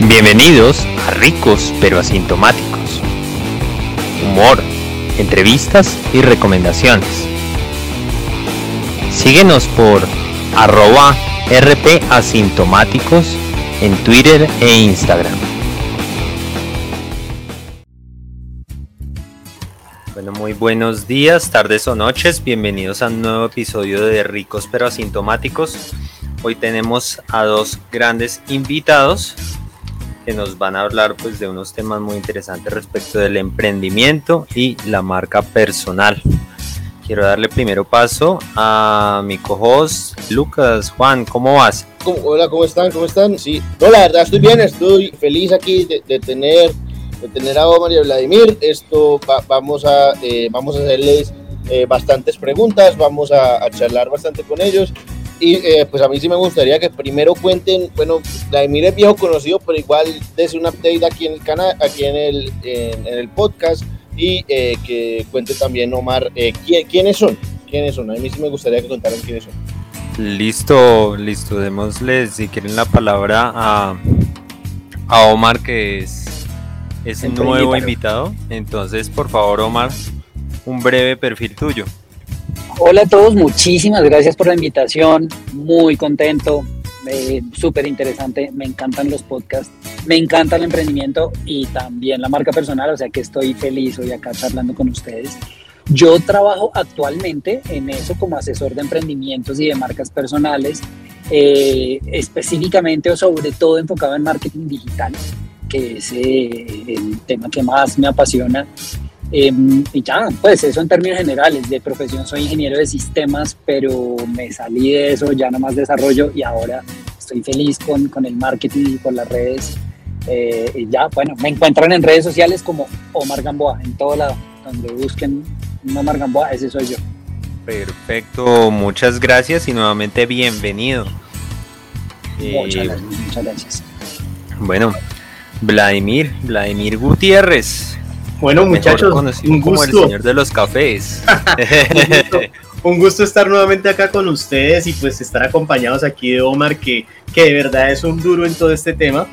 Bienvenidos a Ricos pero Asintomáticos. Humor, entrevistas y recomendaciones. Síguenos por arroba rpasintomáticos en Twitter e Instagram. Bueno, muy buenos días, tardes o noches. Bienvenidos a un nuevo episodio de Ricos pero Asintomáticos. Hoy tenemos a dos grandes invitados que nos van a hablar pues de unos temas muy interesantes respecto del emprendimiento y la marca personal. Quiero darle primero paso a mi co-host Lucas. Juan, ¿cómo vas? Hola, ¿cómo están? ¿Cómo están? Sí, no, la verdad estoy bien, estoy feliz aquí de, tener, de tener a Omar y a Vladimir. Esto vamos, a, eh, vamos a hacerles eh, bastantes preguntas, vamos a, a charlar bastante con ellos y eh, pues a mí sí me gustaría que primero cuenten, bueno, Vladimir es viejo conocido, pero igual des un update aquí en el canal, aquí en el, en, el podcast y eh, que cuente también Omar eh, quiénes son, quiénes son. A mí sí me gustaría que contaran quiénes son. Listo, listo, démosle si quieren la palabra a, a Omar que es, es el nuevo invitado. Entonces, por favor, Omar, un breve perfil tuyo. Hola a todos, muchísimas gracias por la invitación, muy contento, eh, súper interesante, me encantan los podcasts, me encanta el emprendimiento y también la marca personal, o sea que estoy feliz hoy acá charlando con ustedes. Yo trabajo actualmente en eso como asesor de emprendimientos y de marcas personales, eh, específicamente o sobre todo enfocado en marketing digital, que es eh, el tema que más me apasiona Em, y ya, pues eso en términos generales, de profesión soy ingeniero de sistemas, pero me salí de eso, ya no más desarrollo y ahora estoy feliz con, con el marketing y con las redes. Eh, y ya, bueno, me encuentran en redes sociales como Omar Gamboa, en todo lado, donde busquen Omar Gamboa, ese soy yo. Perfecto, muchas gracias y nuevamente bienvenido. Muchas gracias, muchas gracias. Bueno, Vladimir, Vladimir Gutiérrez, bueno, muchachos, un gusto. el señor de los cafés. un, gusto, estar nuevamente acá con ustedes y pues estar acompañados aquí de Omar, que, que de verdad es un duro en todo este tema.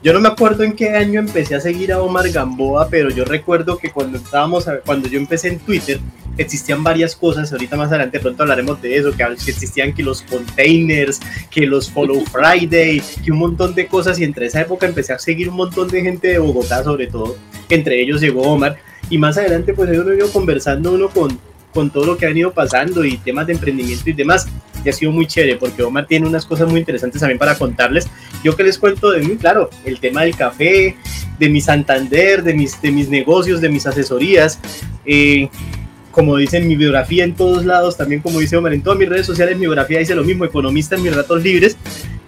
Yo no me acuerdo en qué año empecé a seguir a Omar Gamboa, pero yo recuerdo que cuando estábamos, cuando yo empecé en Twitter, existían varias cosas, ahorita más adelante pronto hablaremos de eso, que existían que los containers, que los Follow Friday, que un montón de cosas y entre esa época empecé a seguir un montón de gente de Bogotá sobre todo, entre ellos llegó Omar y más adelante pues he ido conversando uno con, con todo lo que ha venido pasando y temas de emprendimiento y demás. Y ha sido muy chévere porque Omar tiene unas cosas muy interesantes también para contarles. Yo que les cuento de mí, claro, el tema del café, de mi Santander, de mis, de mis negocios, de mis asesorías. Eh, como dice en mi biografía en todos lados, también como dice Omar, en todas mis redes sociales mi biografía dice lo mismo, economista en mis ratos libres.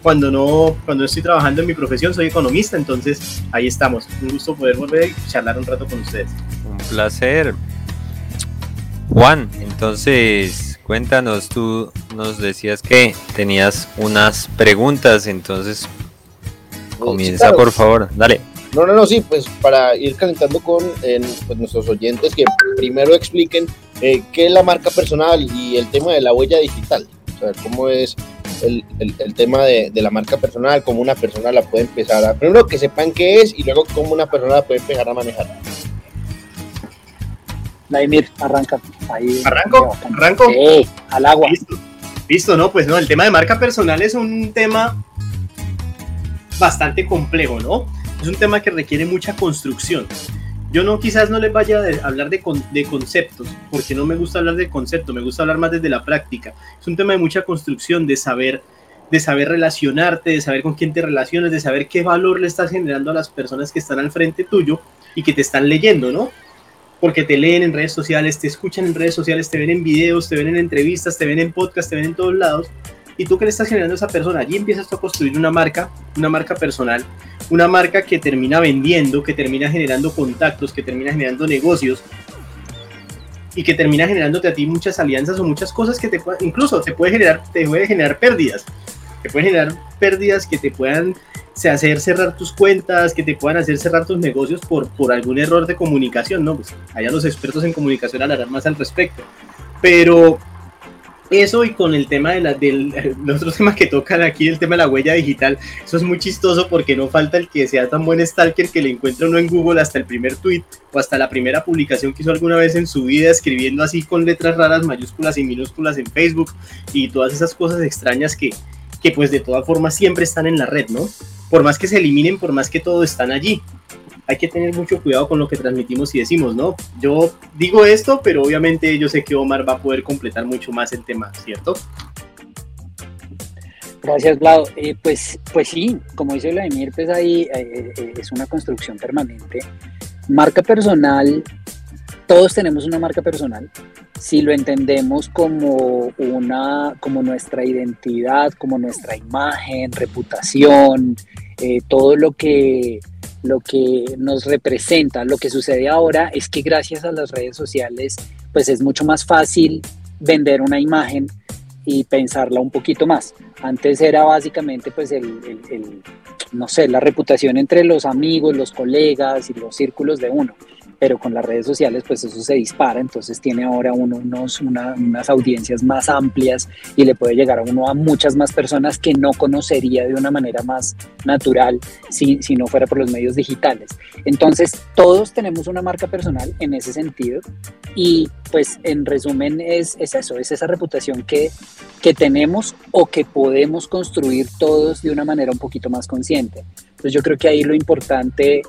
Cuando no, cuando estoy trabajando en mi profesión soy economista, entonces ahí estamos. Un gusto poder volver y charlar un rato con ustedes. Un placer. Juan, entonces cuéntanos, tú nos decías que tenías unas preguntas, entonces comienza por favor, dale. No, no, no, sí, pues para ir calentando con pues, nuestros oyentes que primero expliquen eh, qué es la marca personal y el tema de la huella digital. O sea, cómo es el, el, tema de, de, la marca personal, cómo una persona la puede empezar a... Primero que sepan qué es y luego cómo una persona la puede empezar a manejar. Vladimir, arranca. Ahí, ¿Arranco? ¿Arranco? Sí, al agua. Listo. Listo, no, pues no, el tema de marca personal es un tema bastante complejo, ¿no? es un tema que requiere mucha construcción. Yo no, quizás no les vaya a hablar de, de conceptos, porque no me gusta hablar de concepto, me gusta hablar más desde la práctica. Es un tema de mucha construcción, de saber, de saber relacionarte, de saber con quién te relacionas, de saber qué valor le estás generando a las personas que están al frente tuyo y que te están leyendo, ¿no? Porque te leen en redes sociales, te escuchan en redes sociales, te ven en videos, te ven en entrevistas, te ven en podcast, te ven en todos lados. Y tú que le estás generando a esa persona, allí empiezas tú a construir una marca, una marca personal una marca que termina vendiendo, que termina generando contactos, que termina generando negocios y que termina generándote a ti muchas alianzas o muchas cosas que te incluso te puede generar, te puede generar pérdidas, te puede generar pérdidas que te puedan hacer cerrar tus cuentas, que te puedan hacer cerrar tus negocios por, por algún error de comunicación, ¿no? Pues allá los expertos en comunicación hablarán más al respecto. Pero eso y con el tema de la, del otro tema que tocan aquí, el tema de la huella digital, eso es muy chistoso porque no falta el que sea tan buen stalker que le encuentre uno en Google hasta el primer tweet o hasta la primera publicación que hizo alguna vez en su vida escribiendo así con letras raras, mayúsculas y minúsculas en Facebook y todas esas cosas extrañas que, que pues de todas formas siempre están en la red, ¿no? Por más que se eliminen, por más que todo están allí hay que tener mucho cuidado con lo que transmitimos y decimos, ¿no? Yo digo esto, pero obviamente yo sé que Omar va a poder completar mucho más el tema, ¿cierto? Gracias, Vlado. Eh, pues, pues sí, como dice Vladimir, pues ahí eh, eh, es una construcción permanente. Marca personal, todos tenemos una marca personal. Si lo entendemos como una, como nuestra identidad, como nuestra imagen, reputación, todo lo que lo que nos representa, lo que sucede ahora es que gracias a las redes sociales, pues es mucho más fácil vender una imagen y pensarla un poquito más. Antes era básicamente pues el, no sé, la reputación entre los amigos, los colegas y los círculos de uno pero con las redes sociales pues eso se dispara, entonces tiene ahora uno unos, unas audiencias más amplias y le puede llegar a uno a muchas más personas que no conocería de una manera más natural si, si no fuera por los medios digitales. Entonces todos tenemos una marca personal en ese sentido y pues en resumen es, es eso, es esa reputación que, que tenemos o que podemos construir todos de una manera un poquito más consciente. Entonces yo creo que ahí lo importante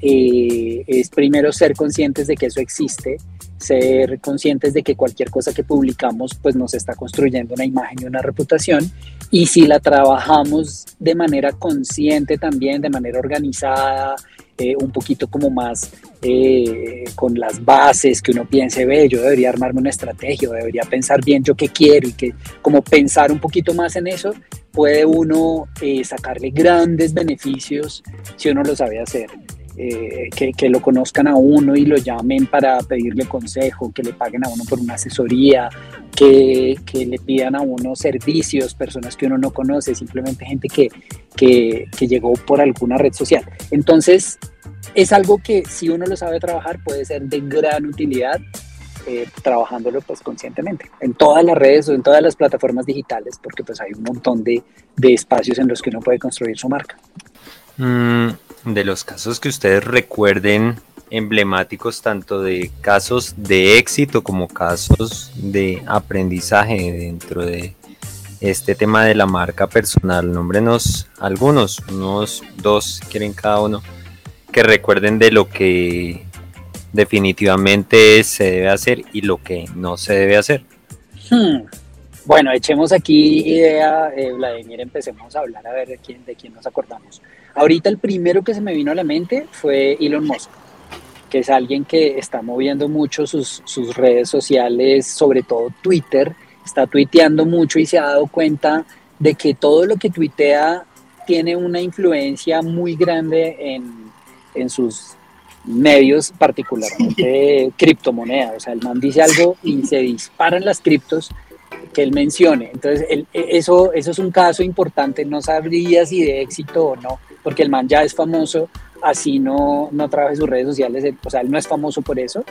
eh, es primero ser conscientes de que eso existe, ser conscientes de que cualquier cosa que publicamos pues nos está construyendo una imagen y una reputación. Y si la trabajamos de manera consciente también, de manera organizada, eh, un poquito como más eh, con las bases que uno piense, ve, yo debería armarme una estrategia, debería pensar bien yo qué quiero y que como pensar un poquito más en eso, puede uno sacarle grandes beneficios si uno lo sabe hacer. Eh, que, lo conozcan a uno y lo llamen para pedirle consejo, que le paguen a uno por una asesoría, que, le pidan a uno servicios, personas que uno no conoce, simplemente gente que, que, llegó por alguna red social. Entonces, es algo que si uno lo sabe trabajar puede ser de gran utilidad eh, trabajándolo pues conscientemente en todas las redes o en todas las plataformas digitales porque pues hay un montón de, de espacios en los que uno puede construir su marca. Mm, de los casos que ustedes recuerden emblemáticos tanto de casos de éxito como casos de aprendizaje dentro de este tema de la marca personal. Nómbrenos algunos, unos dos quieren cada uno, que recuerden de lo que definitivamente se debe hacer y lo que no se debe hacer. Hmm. Bueno, echemos aquí idea, eh, Vladimir, empecemos a hablar a ver de quién, de quién nos acordamos. Ahorita el primero que se me vino a la mente fue Elon Musk, que es alguien que está moviendo mucho sus, sus redes sociales, sobre todo Twitter, está tuiteando mucho y se ha dado cuenta de que todo lo que tuitea tiene una influencia muy grande en, en sus medios, particularmente criptomonedas. O sea, el man dice algo y se disparan las criptos que él mencione. Entonces, e, eso, eso es un caso importante. No sabría si de éxito o no, porque el man ya es famoso, así no, no trabaja en sus redes sociales, o sea, él no es famoso por eso,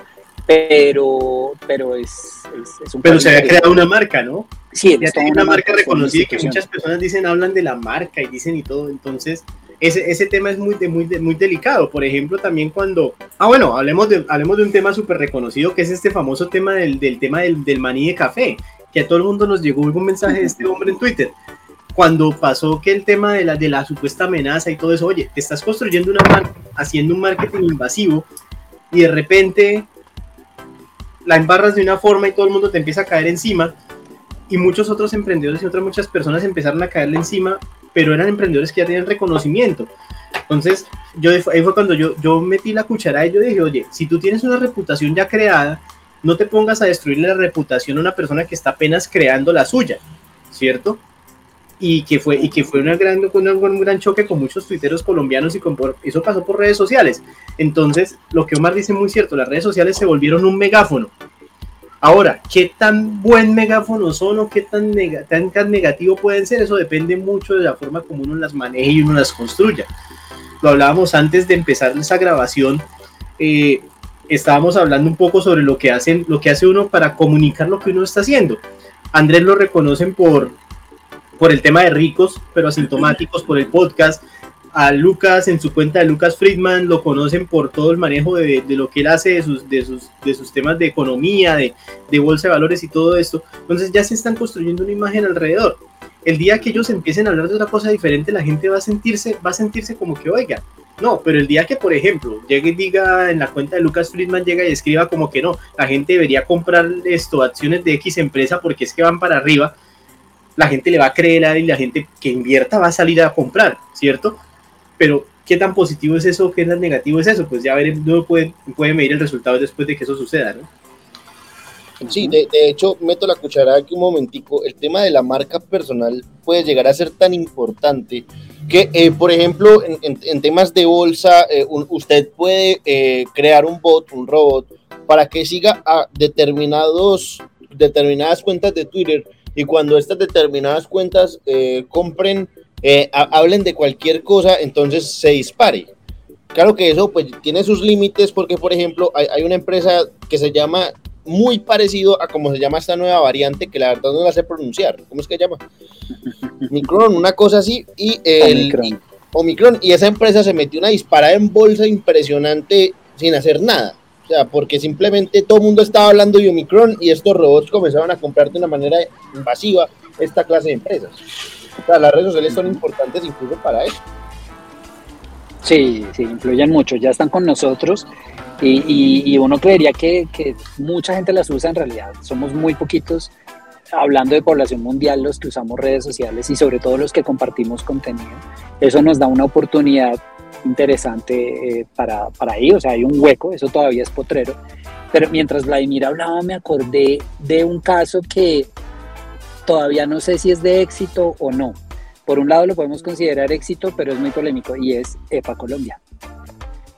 pero, pero es, es, un... Pero se ha creado una marca, ¿no? Sí, es una, una, marca, reconocida que muchas personas dicen, hablan de la marca y dicen y todo, entonces... Ese, ese tema es muy, muy, muy delicado. Por ejemplo, también cuando... Ah, bueno, hablemos de, hablemos de un tema súper reconocido que es este famoso tema del, del tema del, del maní de café, que a todo el mundo nos llegó algún mensaje de este hombre en Twitter cuando pasó que el tema de la, de la supuesta amenaza y todo eso, oye, te estás construyendo una marca, haciendo un marketing invasivo y de repente la embarras de una forma y todo el mundo te empieza a caer encima y muchos otros emprendedores y otras muchas personas empezaron a caerle encima, pero eran emprendedores que ya tenían reconocimiento. Entonces, yo ahí fue cuando yo, yo metí la cuchara y yo dije, oye, si tú tienes una reputación ya creada, no te pongas a destruir la reputación a una persona que está apenas creando la suya, ¿cierto? y que fue, y que fue una gran, un gran choque con muchos tuiteros colombianos y con, eso pasó por redes sociales. Entonces, lo que Omar dice muy cierto, las redes sociales se volvieron un megáfono. Ahora, ¿qué tan buen megáfono son o qué tan, tan, negativo pueden ser? Eso depende mucho de la forma como uno las maneje y uno las construya. Lo hablábamos antes de empezar esa grabación. Eh, estábamos hablando un poco sobre lo que hacen, lo que hace uno para comunicar lo que uno está haciendo Andrés lo reconocen por, por el tema de ricos, pero asintomáticos, por el podcast. A Lucas en su cuenta de Lucas Friedman lo conocen por todo el manejo de, lo que él hace de sus, de sus, de sus temas de economía, de, de bolsa de valores y todo esto. Entonces ya se están construyendo una imagen alrededor el día que ellos empiecen a hablar de otra cosa diferente, la gente va a sentirse, va a sentirse como que, oiga, no, pero el día que, por ejemplo, llegue y diga en la cuenta de Lucas Friedman, llega y escriba como que no, la gente debería comprar esto, acciones de X empresa porque es que van para arriba, la gente le va a creer y la gente que invierta va a salir a comprar, ¿cierto? Pero, ¿qué tan positivo es eso? ¿Qué tan negativo es eso? Pues ya veremos, no puede, puede medir el resultado después de que eso suceda, ¿no? Sí, de, hecho, meto la cucharada aquí un momentico. El tema de la marca personal puede llegar a ser tan importante que, eh, por ejemplo, en, temas de bolsa, eh, usted puede eh, crear un bot, un robot, para que siga a determinados, determinadas cuentas de Twitter y cuando estas determinadas cuentas compren, hablen de cualquier cosa, entonces se dispare. Claro que eso pues tiene sus límites porque, por ejemplo, hay, hay una empresa que se llama muy parecido a cómo se llama esta nueva variante, que la verdad no la sé pronunciar. ¿Cómo es que se llama? Omicron, una cosa así. Y el Omicron. Y esa empresa se metió una disparada en bolsa impresionante sin hacer nada. O sea, porque simplemente todo el mundo estaba hablando de Omicron y estos robots comenzaron a comprar de una manera invasiva esta clase de empresas. O sea, las redes sociales son importantes incluso para eso. Sí, sí, influyen mucho, ya están con nosotros y, uno creería que, mucha gente las usa en realidad, somos muy poquitos, hablando de población mundial, los que usamos redes sociales y sobre todo los que compartimos contenido. Eso nos da una oportunidad interesante eh, para, para ahí, o sea, hay un hueco, eso todavía es potrero. Pero mientras Vladimir hablaba, me acordé de un caso que todavía no sé si es de éxito o no. Por un lado lo podemos considerar éxito, pero es muy polémico y es EPA Colombia.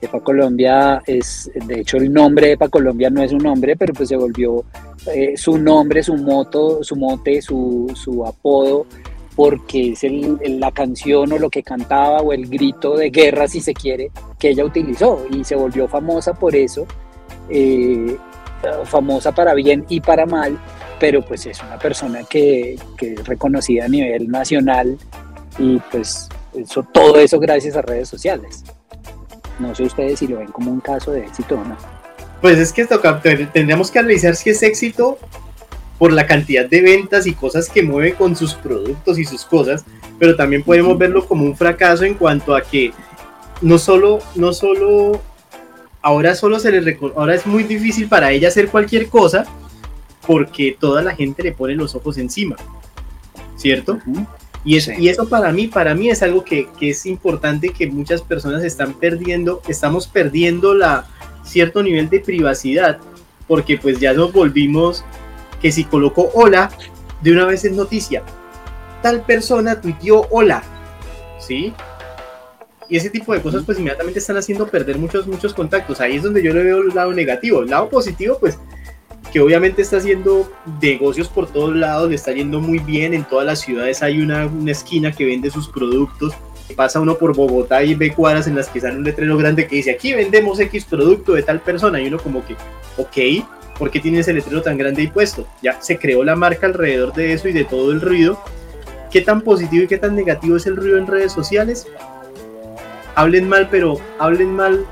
EPA Colombia es, de hecho el nombre EPA Colombia no es un nombre, pero pues se volvió eh, su nombre, su moto, su mote, su, apodo, porque es la canción o lo que cantaba o el grito de guerra, si se quiere, que ella utilizó y se volvió famosa por eso, eh, famosa para bien y para mal, pero pues es una persona que, que es reconocida a nivel nacional y pues eso, todo eso gracias a redes sociales. No sé ustedes si lo ven como un caso de éxito o no. Pues es que tendríamos que analizar si es éxito por la cantidad de ventas y cosas que mueve con sus productos y sus cosas, pero también podemos verlo como un fracaso en cuanto a que no solo, no solo, ahora solo se le ahora es muy difícil para ella hacer cualquier cosa porque toda la gente le pone los ojos encima, ¿cierto? Y, y eso para mí, para mí es algo que, que, es importante que muchas personas están perdiendo, estamos perdiendo la cierto nivel de privacidad, porque pues ya nos volvimos que si coloco hola, de una vez es noticia. Tal persona tuiteó hola, ¿sí? Y ese tipo de cosas pues inmediatamente están haciendo perder muchos, muchos contactos. Ahí es donde yo le veo el lado negativo. El lado positivo pues que obviamente está haciendo negocios por todos lados, le está yendo muy bien, en todas las ciudades hay una, esquina que vende sus productos, pasa uno por Bogotá y ve cuadras en las que sale un letrero grande que dice aquí vendemos X producto de tal persona y uno como que, ok, ¿por qué tiene ese letrero tan grande ahí puesto? Ya se creó la marca alrededor de eso y de todo el ruido. ¿Qué tan positivo y qué tan negativo es el ruido en redes sociales? Hablen mal, pero hablen mal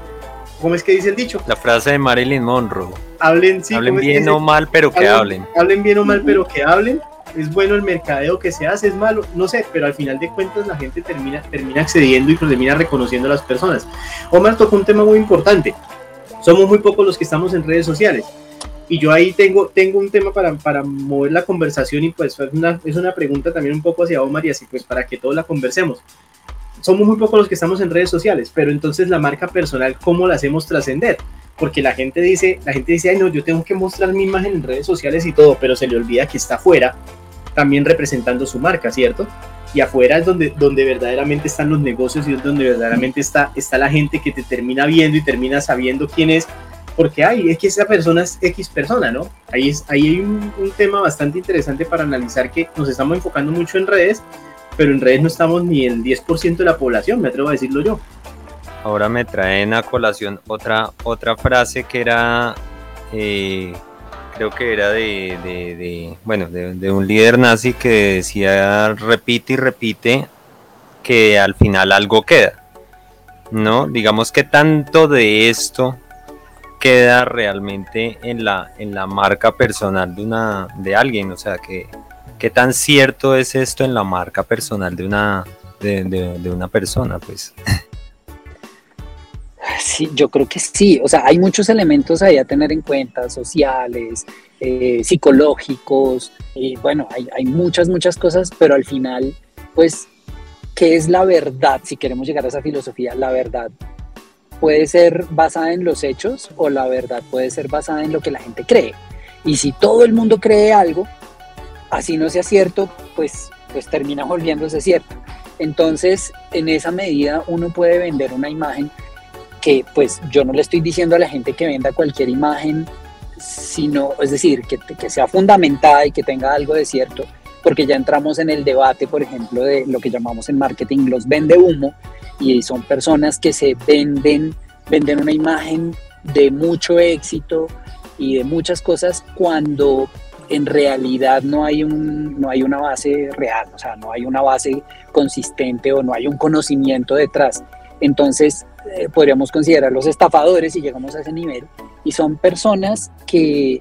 ¿Cómo es que dice el dicho? La frase de Marilyn Monroe. Hablen, sí, hablen bien o mal, pero que hablen. Hablen bien o mal, pero que hablen. Es bueno el mercadeo que se hace, es malo, no sé, pero al final de cuentas la gente termina, termina accediendo y termina reconociendo a las personas. Omar tocó un tema muy importante. Somos muy pocos los que estamos en redes sociales. Y yo ahí tengo, tengo un tema para, para mover la conversación y pues es una, es una pregunta también un poco hacia Omar y así pues para que todos la conversemos somos muy pocos los que estamos en redes sociales, pero entonces la marca personal, ¿cómo la hacemos trascender? Porque la gente dice, la gente dice, ay no, yo tengo que mostrar mi imagen en redes sociales y todo, pero se le olvida que está afuera también representando su marca, ¿cierto? Y afuera es donde, donde verdaderamente están los negocios y es donde verdaderamente está, está la gente que te termina viendo y termina sabiendo quién es, porque ay, es que esa persona es X persona, ¿no? Ahí, es, ahí hay un, un tema bastante interesante para analizar que nos estamos enfocando mucho en redes, pero en redes no estamos ni el 10% de la población, me atrevo a decirlo yo. Ahora me traen a colación otra, otra frase que era, eh, creo que era de, bueno, de, un líder nazi que decía repite y repite que al final algo queda. ¿No? Digamos que tanto de esto queda realmente en la, en la marca personal de una de alguien, o sea que qué tan cierto es esto en la marca personal de una de, de una persona, pues. Sí, yo creo que sí. O sea, hay muchos elementos ahí a tener en cuenta, sociales, eh, psicológicos, y bueno, hay, hay, muchas, muchas cosas, pero al final, pues, ¿qué es la verdad? Si queremos llegar a esa filosofía, la verdad puede ser basada en los hechos o la verdad puede ser basada en lo que la gente cree. Y si todo el mundo cree algo, así no sea cierto, pues, pues termina volviéndose cierto. Entonces, en esa medida, uno puede vender una imagen que pues yo no le estoy diciendo a la gente que venda cualquier imagen, sino, es decir, que, que sea fundamentada y que tenga algo de cierto, porque ya entramos en el debate, por ejemplo, de lo que llamamos en marketing los vende humo, y son personas que se venden, venden una imagen de mucho éxito y de muchas cosas cuando en realidad no hay, un, no hay una base real, o sea, no hay una base consistente o no hay un conocimiento detrás. Entonces, eh, podríamos considerar los estafadores si llegamos a ese nivel, y son personas que,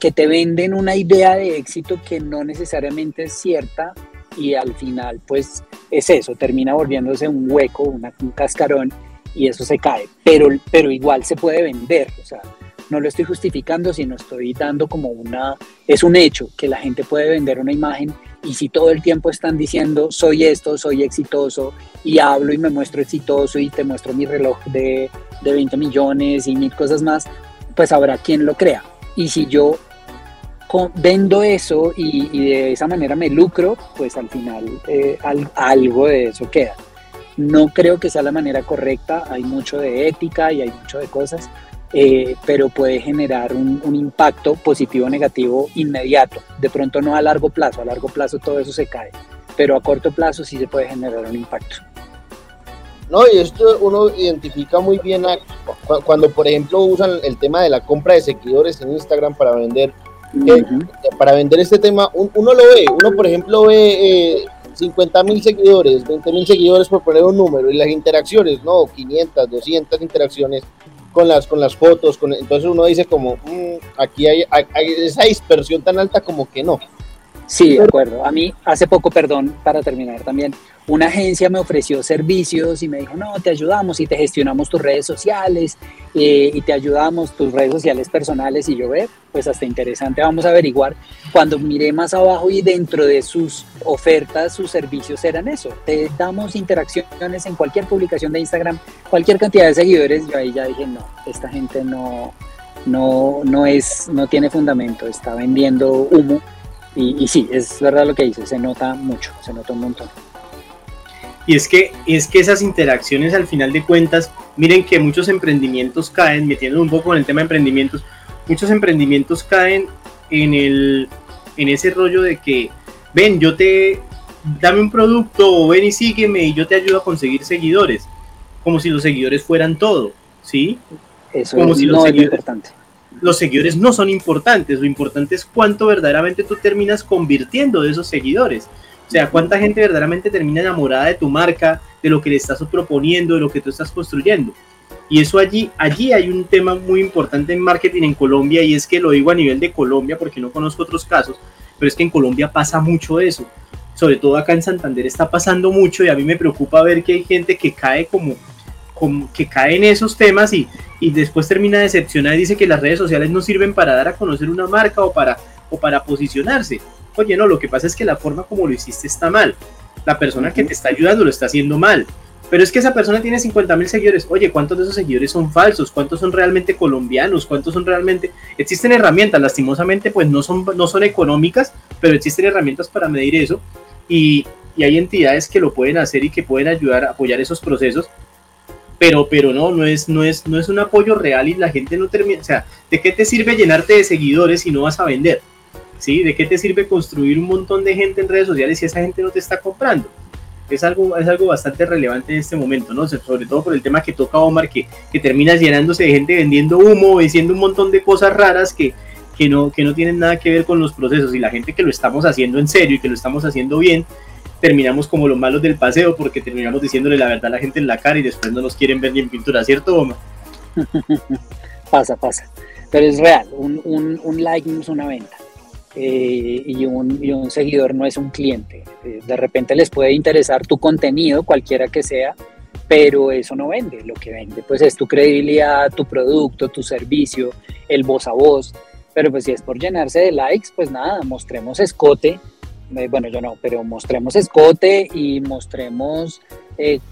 que te venden una idea de éxito que no necesariamente es cierta y al final pues es eso, termina volviéndose un hueco, un cascarón y eso se cae, pero, pero igual se puede vender, o sea, no lo estoy justificando, sino estoy dando como una, es un hecho que la gente puede vender una imagen y si todo el tiempo están diciendo soy esto, soy exitoso y hablo y me muestro exitoso y te muestro mi reloj de, de 20 millones y mil cosas más, pues habrá quien lo crea. Y si yo vendo eso y, de esa manera me lucro, pues al final eh, algo de eso queda. No creo que sea la manera correcta, hay mucho de ética y hay mucho de cosas, eh, pero puede generar un, impacto positivo o negativo inmediato. De pronto no a largo plazo, a largo plazo todo eso se cae, pero a corto plazo sí se puede generar un impacto. No, y esto uno identifica muy bien cuando, por ejemplo, usan el tema de la compra de seguidores en Instagram para vender, eh, para vender este tema, uno lo ve, uno por ejemplo ve 50 mil seguidores, 20 mil seguidores por poner un número, y las interacciones, no, 500, 200 interacciones, con las, con las fotos, con, entonces uno dice como, mm, aquí hay, esa dispersión tan alta como que no. Sí, de acuerdo. A mí hace poco, perdón, para terminar también, una agencia me ofreció servicios y me dijo, no, te ayudamos y te gestionamos tus redes sociales eh, y te ayudamos tus redes sociales personales y yo ve, pues hasta interesante, vamos a averiguar. Cuando miré más abajo y dentro de sus ofertas, sus servicios eran eso, te damos interacciones en cualquier publicación de Instagram, cualquier cantidad de seguidores, yo ahí ya dije, no, esta gente no, no, no, es, no tiene fundamento, está vendiendo humo y, y sí, es verdad lo que dice, se nota mucho, se nota un montón. Y es que, es que esas interacciones al final de cuentas, miren que muchos emprendimientos caen, metiendo un poco en el tema de emprendimientos, muchos emprendimientos caen en, el, en ese rollo de que, ven, yo te, dame un producto o ven y sígueme y yo te ayudo a conseguir seguidores, como si los seguidores fueran todo, ¿sí? Eso como si los seguidores, importante. Los seguidores no son importantes, lo importante es cuánto verdaderamente tú terminas convirtiendo de esos seguidores. O sea, cuánta gente verdaderamente termina enamorada de tu marca, de lo que le estás proponiendo, de lo que tú estás construyendo. Y eso allí, allí hay un tema muy importante en marketing en Colombia y es que lo digo a nivel de Colombia porque no conozco otros casos, pero es que en Colombia pasa mucho eso. Sobre todo acá en Santander está pasando mucho y a mí me preocupa ver que hay gente que cae como, que cae en esos temas y, y después termina decepcionada y dice que las redes sociales no sirven para dar a conocer una marca o para, o para posicionarse oye, no, lo que pasa es que la forma como lo hiciste está mal. La persona que te está ayudando lo está haciendo mal. Pero es que esa persona tiene 50 mil seguidores. Oye, ¿cuántos de esos seguidores son falsos? ¿Cuántos son realmente colombianos? ¿Cuántos son realmente...? Existen herramientas, lastimosamente, pues no son, no son económicas, pero existen herramientas para medir eso. Y, y hay entidades que lo pueden hacer y que pueden ayudar a apoyar esos procesos. Pero, pero no, no es, no, es, no es un apoyo real y la gente no termina... O sea, ¿de qué te sirve llenarte de seguidores si no vas a vender? ¿sí? ¿De qué te sirve construir un montón de gente en redes sociales si esa gente no te está comprando? Es algo, es algo bastante relevante en este momento, ¿no? Sobre todo por el tema que toca Omar, que, que terminas llenándose de gente vendiendo humo, diciendo un montón de cosas raras que, que no, que no tienen nada que ver con los procesos y la gente que lo estamos haciendo en serio y que lo estamos haciendo bien, terminamos como los malos del paseo porque terminamos diciéndole la verdad a la gente en la cara y después no nos quieren ver ni en pintura, ¿cierto, Omar? pasa, pasa. Pero es real, un, un, un like no es una venta. Eh, y, un, y, un, seguidor no es un cliente. Eh, de repente les puede interesar tu contenido, cualquiera que sea, pero eso no vende. Lo que vende pues es tu credibilidad, tu producto, tu servicio, el voz a voz. Pero pues si es por llenarse de likes, pues nada, mostremos escote. Eh, bueno, yo no, pero mostremos escote y mostremos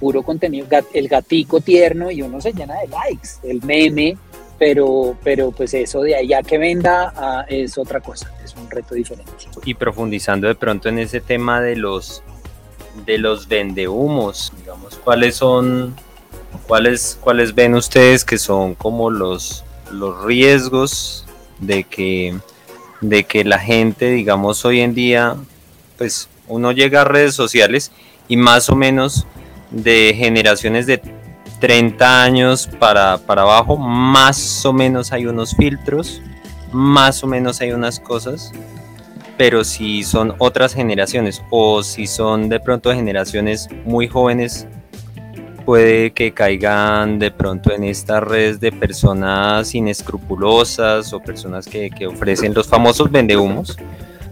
puro contenido, el gatico tierno y uno se llena de likes, el meme, pero, pero pues eso de allá que venda ah, es otra cosa, es un reto diferente. Y profundizando de pronto en ese tema de los de los vendehumos, digamos, ¿cuáles son cuáles cuáles ven ustedes que son como los los riesgos de que de que la gente, digamos, hoy en día pues uno llega a redes sociales y más o menos de generaciones de 30 años para, para abajo, más o menos hay unos filtros, más o menos hay unas cosas, pero si son otras generaciones o si son de pronto generaciones muy jóvenes, puede que caigan de pronto en estas redes de personas inescrupulosas o personas que, que ofrecen los famosos vendehumos.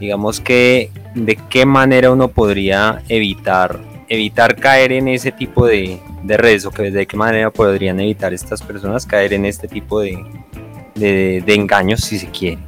Digamos que de qué manera uno podría evitar, evitar caer en ese tipo de, de redes o que de qué manera podrían evitar estas personas caer en este tipo de, de, engaños si se quiere?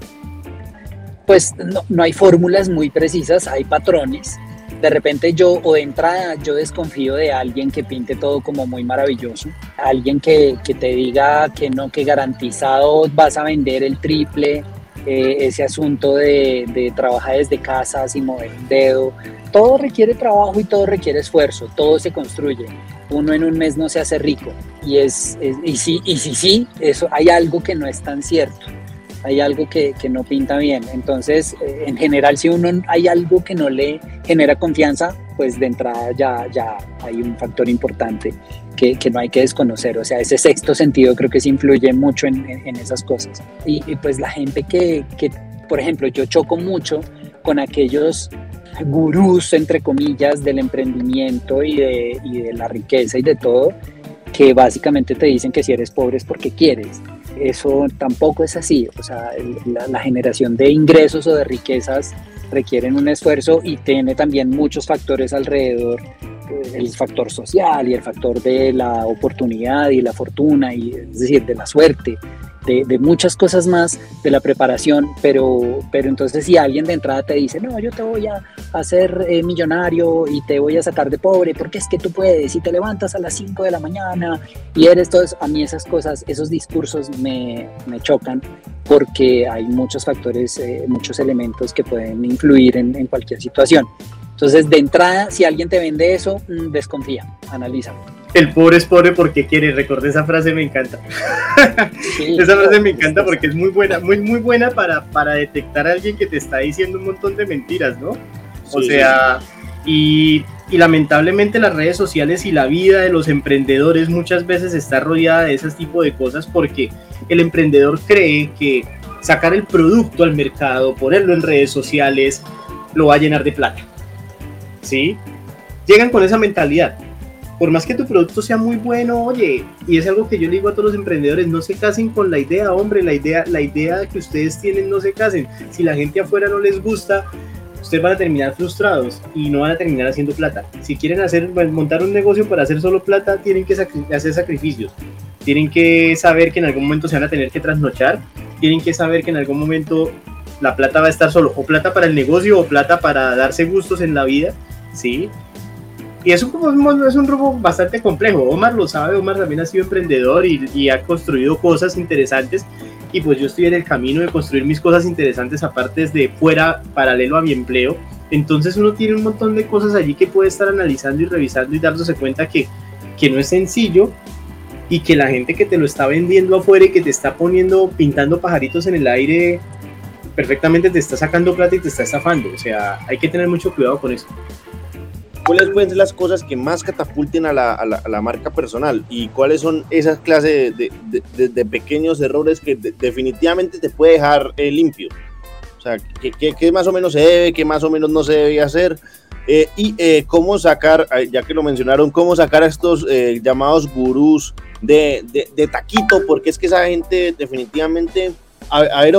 Pues no, no hay fórmulas muy precisas, hay patrones. De repente yo o de entrada yo desconfío de alguien que pinte todo como muy maravilloso, alguien que, que te diga que no, que garantizado vas a vender el triple, eh, ese asunto de, de, trabajar desde casa sin mover un dedo. Todo requiere trabajo y todo requiere esfuerzo, todo se construye uno en un mes no se hace rico. Y, es, y, sí, y sí, sí, eso, hay algo que no es tan cierto. Hay algo que, que no pinta bien. Entonces, eh, en general, si uno hay algo que no le genera confianza, pues de entrada ya, ya hay un factor importante que, que, no hay que desconocer. O sea, ese sexto sentido creo que sí influye mucho en, en, esas cosas. Y, pues la gente que, que, por ejemplo, yo choco mucho con aquellos gurús, entre comillas, del emprendimiento y de, y de la riqueza y de todo, que básicamente te dicen que si eres pobre es porque quieres. Eso tampoco es así. O sea, la, generación de ingresos o de riquezas requieren un esfuerzo y tiene también muchos factores alrededor. El factor social y el factor de la oportunidad y la fortuna, y, es decir, de la suerte de, muchas cosas más de la preparación, pero, pero entonces si alguien de entrada te dice, no, yo te voy a hacer eh, millonario y te voy a sacar de pobre, porque es que tú puedes y te levantas a las 5 de la mañana y eres todo a mí esas cosas, esos discursos me, me chocan porque hay muchos factores, eh, muchos elementos que pueden influir en, cualquier situación. Entonces, de entrada, si alguien te vende eso, mm, desconfía, analiza el pobre es pobre porque quiere. Recordé esa frase, me encanta. esa frase me encanta porque es muy buena, muy, muy buena para, para detectar a alguien que te está diciendo un montón de mentiras, ¿no? O sea, y, y, lamentablemente las redes sociales y la vida de los emprendedores muchas veces está rodeada de ese tipo de cosas porque el emprendedor cree que sacar el producto al mercado, ponerlo en redes sociales, lo va a llenar de plata. ¿Sí? Llegan con esa mentalidad por más que tu producto sea muy bueno, oye, y es algo que yo le digo a todos los emprendedores, no se casen con la idea, hombre, la idea, la idea que ustedes tienen, no se casen. Si la gente afuera no les gusta, ustedes van a terminar frustrados y no van a terminar haciendo plata. Si quieren hacer, montar un negocio para hacer solo plata, tienen que hacer sacrificios. Tienen que saber que en algún momento se van a tener que trasnochar. Tienen que saber que en algún momento la plata va a estar solo, o plata para el negocio, o plata para darse gustos en la vida, ¿sí? Y es un, es un robo bastante complejo. Omar lo sabe, Omar también ha sido emprendedor y, y, ha construido cosas interesantes. Y pues yo estoy en el camino de construir mis cosas interesantes aparte de fuera, paralelo a mi empleo. Entonces uno tiene un montón de cosas allí que puede estar analizando y revisando y dándose cuenta que, que no es sencillo y que la gente que te lo está vendiendo afuera y que te está poniendo, pintando pajaritos en el aire, perfectamente te está sacando plata y te está estafando. O sea, hay que tener mucho cuidado con eso. ¿Cuáles pueden ser las cosas que más catapulten a la, a la, a la marca personal? ¿Y cuáles son esas clases de, de, de, pequeños errores que definitivamente te puede dejar eh, limpio? O sea, ¿qué, ¿qué, más o menos se debe, qué más o menos no se debe hacer? Eh, y eh, cómo sacar, ya que lo mencionaron, cómo sacar a estos eh, llamados gurús de, de, de, taquito, porque es que esa gente definitivamente a, ver,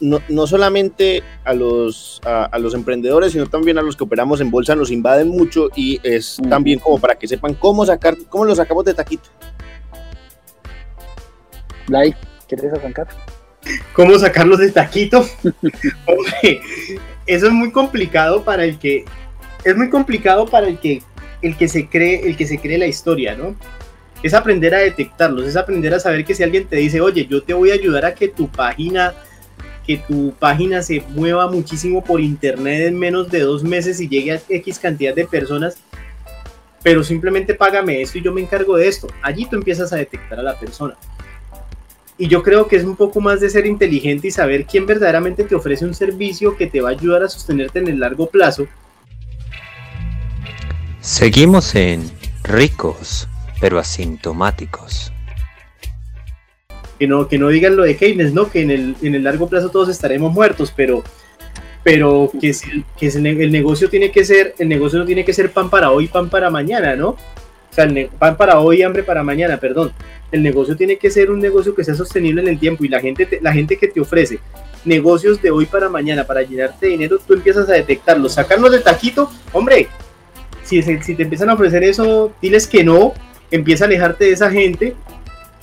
no, no, solamente a los, a, los emprendedores, sino también a los que operamos en bolsa nos invaden mucho y es también como para que sepan cómo sacar, cómo lo sacamos de taquito. Like, ¿quieres arrancar? ¿Cómo sacarlos de taquito? Hombre, eso es muy complicado para el que es muy complicado para el que el que se cree el que se cree la historia, ¿no? Es aprender a detectarlos, es aprender a saber que si alguien te dice, oye, yo te voy a ayudar a que tu página, que tu página se mueva muchísimo por internet en menos de dos meses y llegue a X cantidad de personas, pero simplemente págame esto y yo me encargo de esto. Allí tú empiezas a detectar a la persona. Y yo creo que es un poco más de ser inteligente y saber quién verdaderamente te ofrece un servicio que te va a ayudar a sostenerte en el largo plazo. Seguimos en Ricos pero asintomáticos. Que no, que no digan lo de Keynes, ¿no? Que en el, en el largo plazo todos estaremos muertos, pero, pero que, el, negocio tiene que ser, el negocio no tiene que ser pan para hoy, pan para mañana, ¿no? O sea, pan para hoy, hambre para mañana, perdón. El negocio tiene que ser un negocio que sea sostenible en el tiempo y la gente, la gente que te ofrece negocios de hoy para mañana para llenarte dinero, tú empiezas a detectarlos, sacarlos de taquito, hombre, si te empiezan a ofrecer eso, diles que no, empieza a alejarte de esa gente,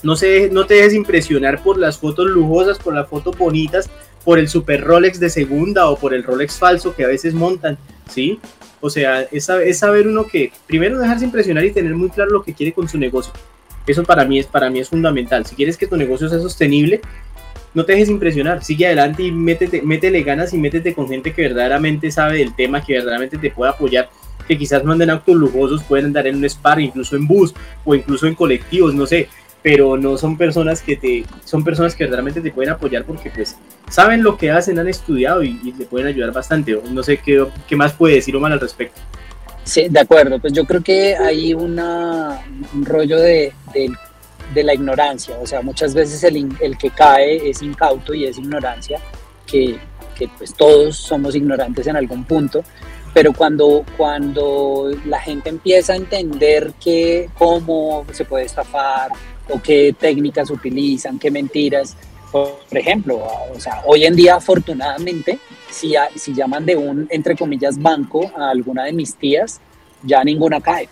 no, se, no te dejes impresionar por las fotos lujosas, por las fotos bonitas, por el super Rolex de segunda o por el Rolex falso que a veces montan, ¿sí? O sea, es, saber uno que primero dejarse impresionar y tener muy claro lo que quiere con su negocio. Eso para mí es, para mí es fundamental. Si quieres que tu negocio sea sostenible, no te dejes impresionar, sigue adelante y métete, métele ganas y métete con gente que verdaderamente sabe del tema, que verdaderamente te pueda apoyar que quizás no anden autos lujosos, pueden andar en un spar, incluso en bus o incluso en colectivos, no sé, pero no son personas que te, son personas que verdaderamente te pueden apoyar porque pues saben lo que hacen, han estudiado y, te pueden ayudar bastante. No sé qué, qué más puede decir Omar al respecto. Sí, de acuerdo, pues yo creo que hay una, un rollo de, de, de, la ignorancia, o sea, muchas veces el, el, que cae es incauto y es ignorancia, que, que pues todos somos ignorantes en algún punto, pero cuando, cuando la gente empieza a entender que, cómo se puede estafar o qué técnicas utilizan, qué mentiras, por ejemplo, o sea, hoy en día afortunadamente, si, si llaman de un, entre comillas, banco a alguna de mis tías, ya ninguna cae,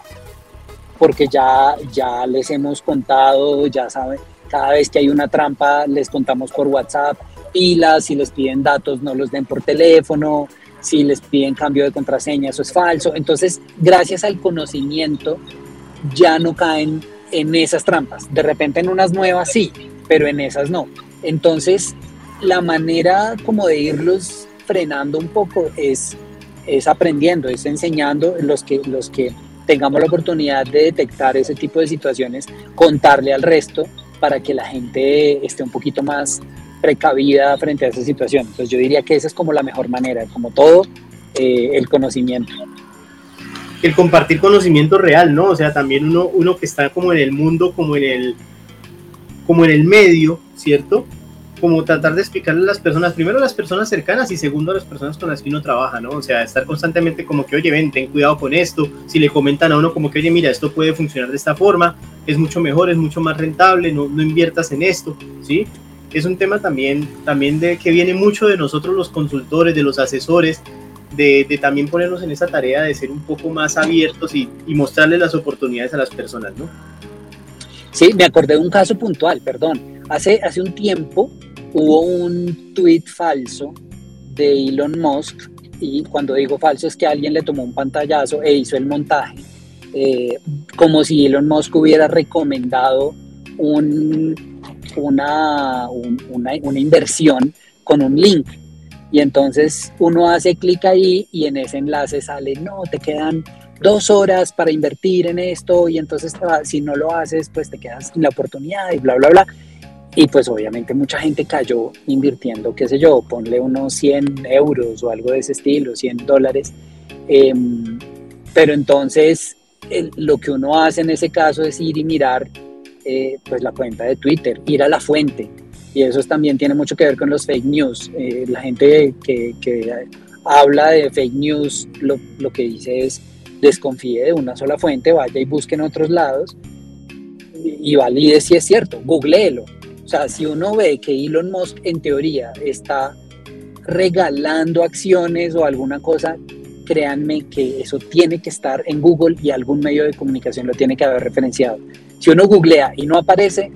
porque ya, ya les hemos contado, ya saben, cada vez que hay una trampa les contamos por WhatsApp, pilas, si les piden datos no los den por teléfono, si les piden cambio de contraseña, eso es falso. Entonces, gracias al conocimiento, ya no caen en esas trampas. De repente en unas nuevas sí, pero en esas no. Entonces, la manera como de irlos frenando un poco es, es aprendiendo, es enseñando los que, los que tengamos la oportunidad de detectar ese tipo de situaciones, contarle al resto para que la gente esté un poquito más precavida frente a esa situación. Entonces yo diría que esa es como la mejor manera, como todo, eh, el conocimiento. El compartir conocimiento real, ¿no? O sea, también uno, uno que está como en el mundo, como en el, como en el medio, ¿cierto? Como tratar de explicarle a las personas, primero a las personas cercanas y segundo a las personas con las que uno trabaja, ¿no? O sea, estar constantemente como que, oye, ven, ten cuidado con esto. Si le comentan a uno como que, oye, mira, esto puede funcionar de esta forma, es mucho mejor, es mucho más rentable, no, no inviertas en esto, ¿sí? Es un tema también, también de que viene mucho de nosotros los consultores, de los asesores, de, también ponernos en esa tarea de ser un poco más abiertos y, y mostrarles las oportunidades a las personas, ¿no? Sí, me acordé de un caso puntual, perdón. Hace, hace un tiempo hubo un tweet falso de Elon Musk y cuando digo falso es que alguien le tomó un pantallazo e hizo el montaje, eh, como si Elon Musk hubiera recomendado un, una, una, inversión con un link. Y entonces uno hace clic ahí y en ese enlace sale, no, te quedan dos horas para invertir en esto y entonces si no lo haces, pues te quedas sin la oportunidad y bla, bla, bla. Y pues obviamente mucha gente cayó invirtiendo, qué sé yo, ponle unos 100 euros o algo de ese estilo, 100 dólares. Em, pero entonces lo que uno hace en ese caso es ir y mirar eh, pues la cuenta de Twitter, ir a la fuente. Y eso también tiene mucho que ver con los fake news. Eh, la gente que, que, habla de fake news lo, lo, que dice es desconfíe de una sola fuente, vaya y busque en otros lados y, valide si es cierto, googleelo. O sea, si uno ve que Elon Musk en teoría está regalando acciones o alguna cosa, créanme que eso tiene que estar en Google y algún medio de comunicación lo tiene que haber referenciado. Si uno googlea y no aparece,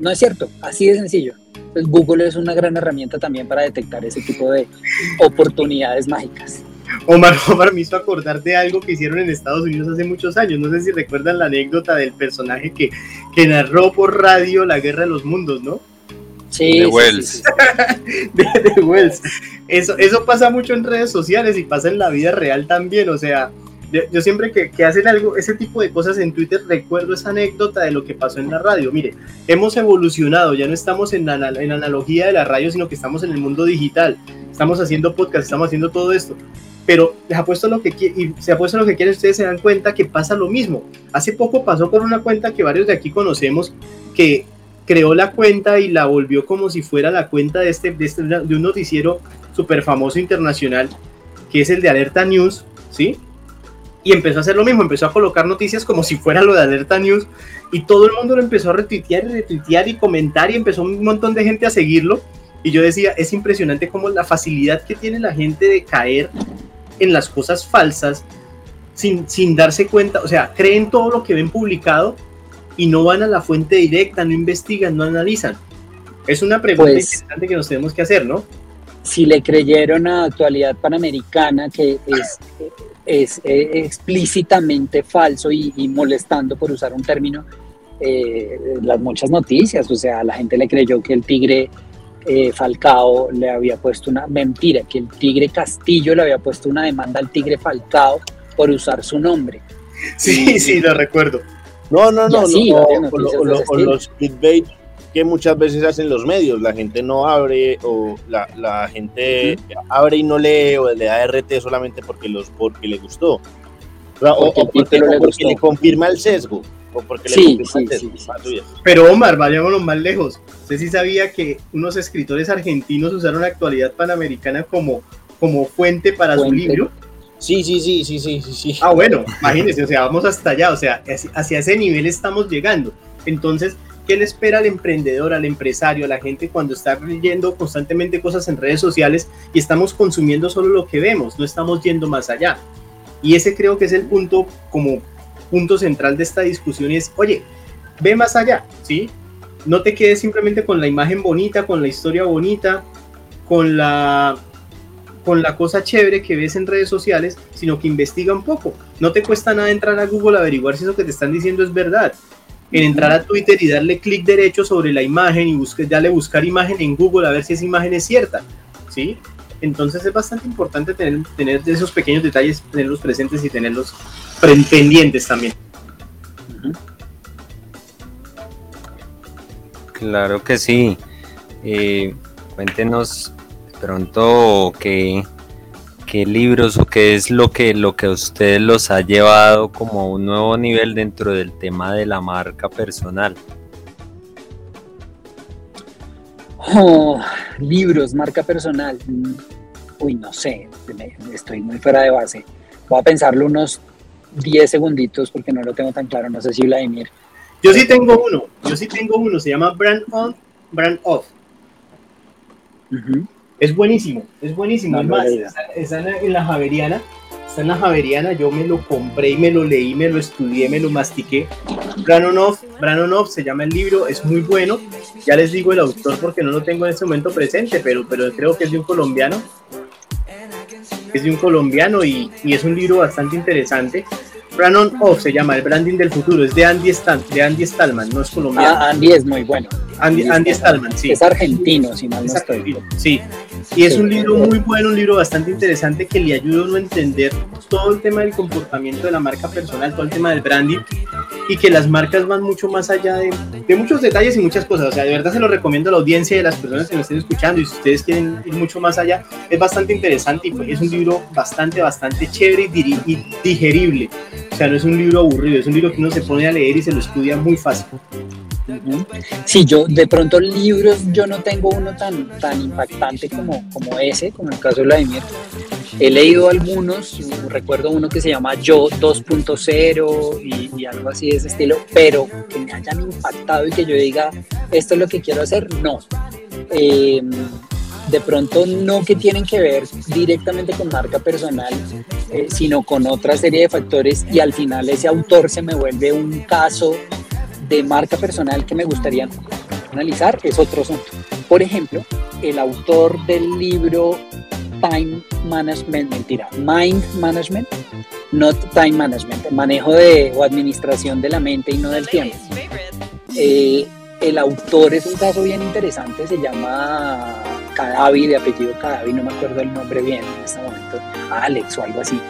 no es cierto, así de sencillo. Entonces Google es una gran herramienta también para detectar ese tipo de oportunidades mágicas. Omar, Omar me hizo acordar de algo que hicieron en Estados Unidos hace muchos años. No sé si recuerdan la anécdota del personaje que, que narró por radio la guerra de los mundos, ¿no? Sí, de Wells. de, Wells. Eso, eso pasa mucho en redes sociales y pasa en la vida real también. O sea, yo, siempre que, que, hacen algo, ese tipo de cosas en Twitter, recuerdo esa anécdota de lo que pasó en la radio. Mire, hemos evolucionado, ya no estamos en, la, en analogía de la radio, sino que estamos en el mundo digital. Estamos haciendo podcast, estamos haciendo todo esto pero les apuesto lo que y se apuesto lo que quieren ustedes se dan cuenta que pasa lo mismo. Hace poco pasó con una cuenta que varios de aquí conocemos que creó la cuenta y la volvió como si fuera la cuenta de, este, de, este, de un noticiero súper famoso internacional, que es el de Alerta News, ¿sí? Y empezó a hacer lo mismo, empezó a colocar noticias como si fuera lo de Alerta News, y todo el mundo lo empezó a retuitear y retuitear y comentar, y empezó un montón de gente a seguirlo. Y yo decía, es impresionante como la facilidad que tiene la gente de caer en las cosas falsas sin, sin darse cuenta, o sea, creen todo lo que ven publicado y no van a la fuente directa, no investigan, no analizan. Es una pregunta pues, interesante que nos tenemos que hacer, ¿no? Si le creyeron a Actualidad Panamericana que es, es, eh, explícitamente falso y, molestando por usar un término, eh, las muchas noticias, o sea, la gente le creyó que el tigre eh, Falcao le había puesto una mentira, que el tigre Castillo le había puesto una demanda al tigre Falcao por usar su nombre. Sí, sí, lo recuerdo. No, no, no, o, los clickbait que muchas veces hacen los medios, la gente no abre o la, la gente abre y no lee o le da RT solamente porque los porque le gustó. O, porque, le, confirma el sesgo. O porque sí, le sí, sí, sí, Pero Omar, vayámonos más lejos. Usted sí sabía que unos escritores argentinos usaron la actualidad panamericana como, como fuente para su libro. Sí, sí, sí, sí, sí, sí. Ah, bueno, imagínense, o sea, vamos hasta allá, o sea, hacia ese nivel estamos llegando. Entonces, ¿qué le espera al emprendedor, al empresario, a la gente cuando está leyendo constantemente cosas en redes sociales y estamos consumiendo solo lo que vemos, no estamos yendo más allá? Y ese creo que es el punto como punto central de esta discusión es, oye, ve más allá, ¿sí? No te quedes simplemente con la imagen bonita, con la historia bonita, con la con la cosa chévere que ves en redes sociales, sino que investiga un poco. No te cuesta nada entrar a Google a averiguar si eso que te están diciendo es verdad. En entrar a Twitter y darle clic derecho sobre la imagen y busque, darle buscar imagen en Google a ver si esa imagen es cierta. ¿sí? Entonces es bastante importante tener, tener esos pequeños detalles, tenerlos presentes y tenerlos pendientes también. Claro que sí. Eh, cuéntenos pronto qué, qué libros o qué es lo que, lo que a ustedes los ha llevado como a un nuevo nivel dentro del tema de la marca personal. Oh, libros, marca personal. Mm, uy, no sé, estoy muy fuera de base. Voy a pensarlo unos 10 segunditos porque no lo tengo tan claro. No sé si Vladimir. Yo sí tengo uno, yo sí tengo uno, se llama Brand On, Brand Off. Es buenísimo, es buenísimo. Además, está, en, la Javeriana, está en la Javeriana, yo me lo compré y me lo leí, me lo estudié, me lo mastiqué. Brandon Off se llama el libro, es muy bueno. Ya les digo el autor porque no lo tengo en este momento presente, pero, pero creo que es de un colombiano. Es de un colombiano y, y es un libro bastante interesante. Brandon Off se llama El Branding del Futuro, es de Andy, Stan, de Andy Stallman, no es colombiano. Ah, Andy es muy bueno. Andy, Andy Stallman, sí. Es argentino, si mal no estoy. Sí, y es un libro muy bueno, un libro bastante interesante que le ayuda a uno a entender todo el tema del comportamiento de la marca personal, todo el tema del branding. Y que las marcas van mucho más allá de, de, muchos detalles y muchas cosas. O sea, de verdad se lo recomiendo a la audiencia y a las personas que me estén escuchando y si ustedes quieren ir mucho más allá, es bastante interesante y pues es un libro bastante, bastante chévere y, digerible. Sea, no es un libro aburrido, es un libro que uno se pone a leer y se lo estudia muy fácil. Sí, yo de pronto libros, yo no tengo uno tan, tan impactante como, como ese, como el caso de Vladimir. He leído algunos, recuerdo uno que se llama Yo 2.0 y, y, algo así de ese estilo, pero que me hayan impactado y que yo diga, esto es lo que quiero hacer, no. Eh, de pronto no que tienen que ver directamente con marca personal, eh, sino con otra serie de factores y al final ese autor se me vuelve un caso de marca personal que me gustaría analizar, es otro asunto. Por ejemplo, el autor del libro Time Management, mentira, Mind Management, not Time Management, manejo de o administración de la mente y no del tiempo. Eh, el autor es un caso bien interesante, se llama Cadavi, de apellido Cadavi, no me acuerdo el nombre bien en este momento, Alex o algo así.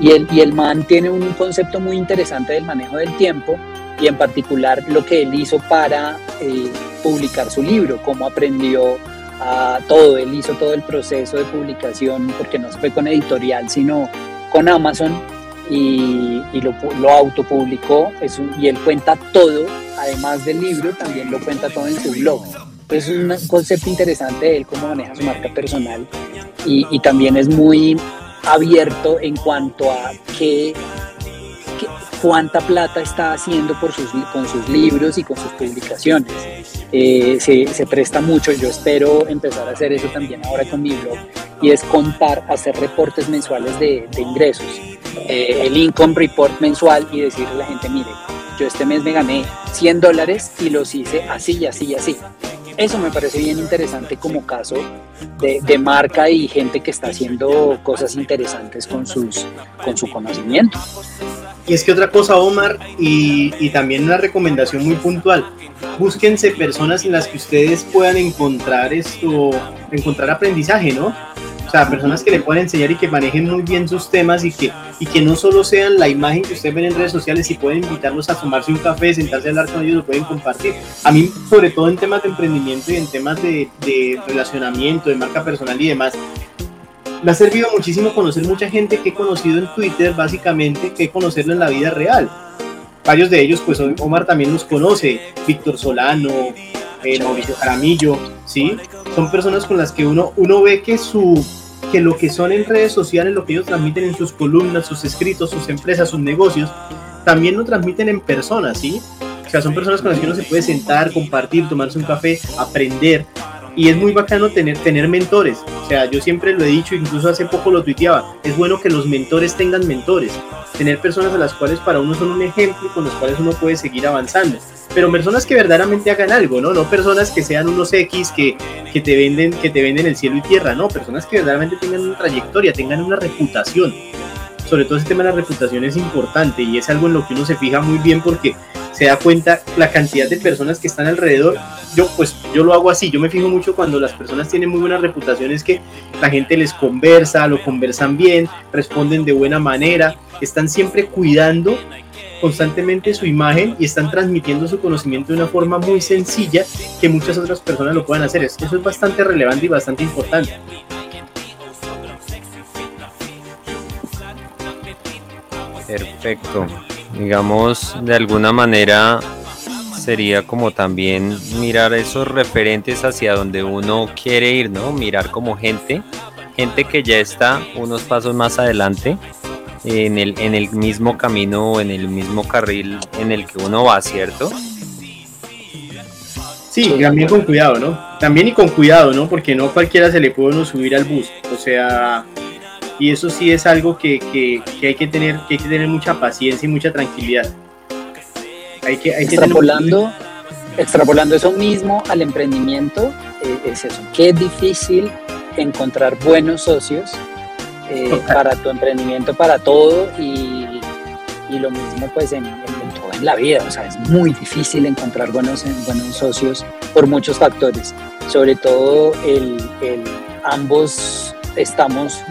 Y el, y el man tiene un concepto muy interesante del manejo del tiempo y en particular lo que él hizo para eh, publicar su libro, cómo aprendió a todo, él hizo todo el proceso de publicación porque no fue con editorial, sino con Amazon y, y lo, lo, autopublicó y él cuenta todo, además del libro, también lo cuenta todo en su blog. Es un concepto interesante de él, cómo maneja su marca personal y, y también es muy abierto en cuanto a qué, cuánta plata está haciendo por sus, con sus libros y con sus publicaciones. Eh, se, presta mucho, yo espero empezar a hacer eso también ahora con mi blog, y es contar, hacer reportes mensuales de, de ingresos, eh, el income report mensual y decirle a la gente, mire, yo este mes me gané 100 dólares y los hice así y así y así. Eso me parece bien interesante como caso de, de, marca y gente que está haciendo cosas interesantes con, sus, con su conocimiento. Y es que otra cosa, Omar, y, y, también una recomendación muy puntual, búsquense personas en las que ustedes puedan encontrar esto, encontrar aprendizaje, ¿no? O sea, personas que le puedan enseñar y que manejen muy bien sus temas y que, y que no solo sean la imagen que ustedes ven en redes sociales y pueden invitarlos a tomarse un café, sentarse a hablar con ellos, lo pueden compartir. A mí, sobre todo en temas de emprendimiento y en temas de, de relacionamiento, de marca personal y demás, me ha servido muchísimo conocer mucha gente que he conocido en Twitter, básicamente, que conocerlo en la vida real. Varios de ellos, pues Omar también los conoce, Víctor Solano, eh, Mauricio Jaramillo, ¿sí? Son personas con las que uno, uno ve que, su, que lo que son en redes sociales, lo que ellos transmiten en sus columnas, sus escritos, sus empresas, sus negocios, también lo transmiten en persona, ¿sí? O sea, son personas con las que uno se puede sentar, compartir, tomarse un café, aprender, y es muy bacano tener, tener mentores. O sea, yo siempre lo he dicho, incluso hace poco lo tuiteaba, es bueno que los mentores tengan mentores, tener personas a las cuales para uno son un ejemplo y con las cuales uno puede seguir avanzando. Pero personas que verdaderamente hagan algo, ¿no? No personas que sean unos X que, que, te venden, que te venden el cielo y tierra, no, personas que verdaderamente tengan una trayectoria, tengan una reputación. Sobre todo ese tema de la reputación es importante y es algo en lo que uno se fija muy bien porque se da cuenta la cantidad de personas que están alrededor. Yo pues yo lo hago así, yo me fijo mucho cuando las personas tienen muy buena reputación es que la gente les conversa, lo conversan bien, responden de buena manera, están siempre cuidando constantemente su imagen y están transmitiendo su conocimiento de una forma muy sencilla que muchas otras personas lo puedan hacer. Eso es bastante relevante y bastante importante. Perfecto digamos, de alguna manera sería como también mirar esos referentes hacia donde uno quiere ir, ¿no? Mirar como gente, gente que ya está unos pasos más adelante en el, en el mismo camino, en el mismo carril en el que uno va, ¿cierto? Sí, también con cuidado, ¿no? También y con cuidado, ¿no? Porque no cualquiera se le puede uno subir al bus. O sea, y eso sí es algo que, que, que, hay, que, tener, que hay que tener mucha paciencia y mucha tranquilidad. Hay que, hay extrapolando, que extrapolando eso mismo al emprendimiento, eh, es eso, qué difícil encontrar buenos socios eh, para tu emprendimiento, para todo y, y lo mismo pues en, en, todo en la vida, o sea, es muy difícil encontrar buenos, buenos socios por muchos factores, sobre todo el, el ambos estamos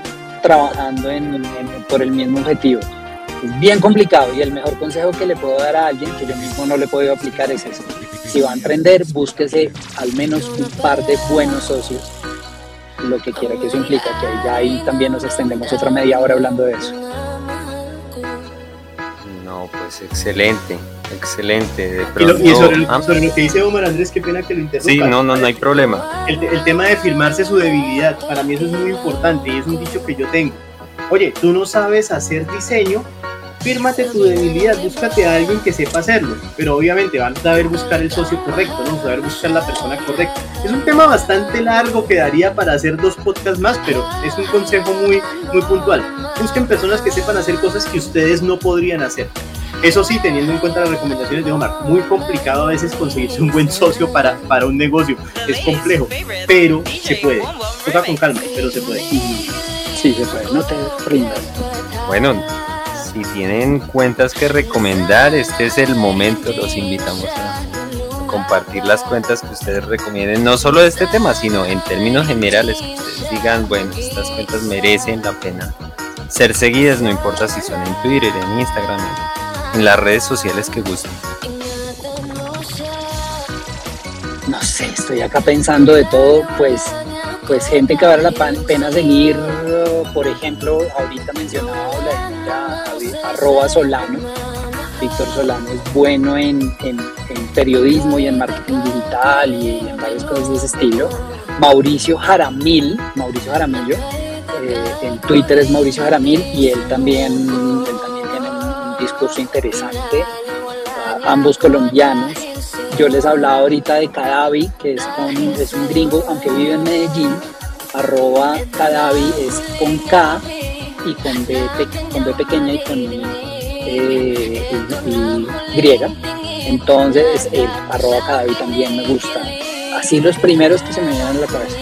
trabajando en, por el mismo objetivo. Es bien complicado y el mejor consejo que le puedo dar a alguien que yo mismo no le puedo aplicar es eso. Si va a emprender, búsquese al menos un par de buenos socios, lo que quiera que eso implica, que ya ahí también nos extendemos otra media hora hablando de eso. No, pues excelente, excelente. y, sobre, lo, que dice Omar Andrés, qué pena que lo interrumpa. Sí, no, no, no hay problema. El, el tema de firmarse su debilidad, para mí eso es muy importante y es un dicho que yo tengo. Oye, tú no sabes hacer diseño, fírmate tu debilidad, búscate a alguien que sepa hacerlo, pero obviamente van a saber buscar el socio correcto, ¿no? saber buscar la persona correcta. Es un tema bastante largo que daría para hacer dos podcasts más, pero es un consejo muy, muy puntual. Busquen personas que sepan hacer cosas que ustedes no podrían hacer. Eso sí, teniendo en cuenta las recomendaciones de Omar, muy complicado a veces conseguirse un buen socio para, para un negocio. Es complejo, pero se puede. Toca con calma, pero se puede. Sí, se puede, no te rindas. Bueno, si tienen cuentas que recomendar, este es el momento, los invitamos a compartir las cuentas que ustedes recomienden, no solo de este tema, sino en términos generales, que ustedes digan, bueno, estas cuentas merecen la pena ser seguidas, no importa si son en Twitter, en Instagram, en, las redes sociales que gusten. No sé, estoy acá pensando de todo, pues pues gente que vale la pena seguir, por ejemplo, ahorita mencionaba la arroba Solano. Víctor Solano es bueno en, periodismo y en marketing digital y, en varias cosas de ese estilo. Mauricio Jaramil, Mauricio Jaramillo, eh, en Twitter es Mauricio Jaramil y él también, discurso interesante, ambos colombianos yo les hablaba ahorita de Cadavi, que es, es un gringo, aunque vive en Medellín, arroba Cadavi es con K y con B, con pequeña y con eh, griega. Entonces, el arroba Cadavi también me gusta. Así los primeros que se me vienen a la cabeza.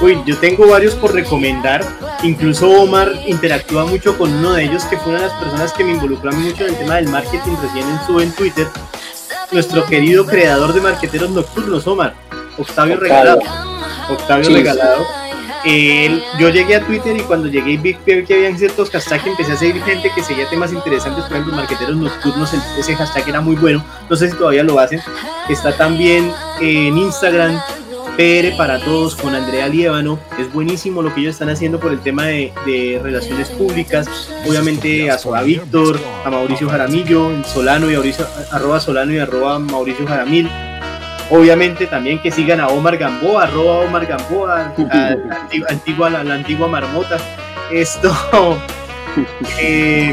Uy, yo tengo varios por recomendar. Incluso Omar interactúa mucho con uno de ellos, que fue una de las personas que me involucró mucho en el tema del marketing recién en su en Twitter, nuestro querido creador de marqueteros nocturnos, Omar, Octavio, Regalado. Octavio Regalado. yo llegué a Twitter y cuando llegué vi que habían ciertos hashtags, empecé a seguir gente que seguía temas interesantes, por ejemplo, marqueteros nocturnos, ese hashtag era muy bueno, no sé si todavía lo hacen. Está también en Instagram, PR para todos con Andrea Liévano. Es buenísimo lo que ellos están haciendo por el tema de, relaciones públicas. Obviamente a Soda Víctor, a Mauricio Jaramillo, Solano y Mauricio, arroba Solano y arroba Mauricio Jaramil. Obviamente también que sigan a Omar Gamboa, arroba Omar Gamboa, a, la, antigua, la, antigua marmota. Esto. Eh,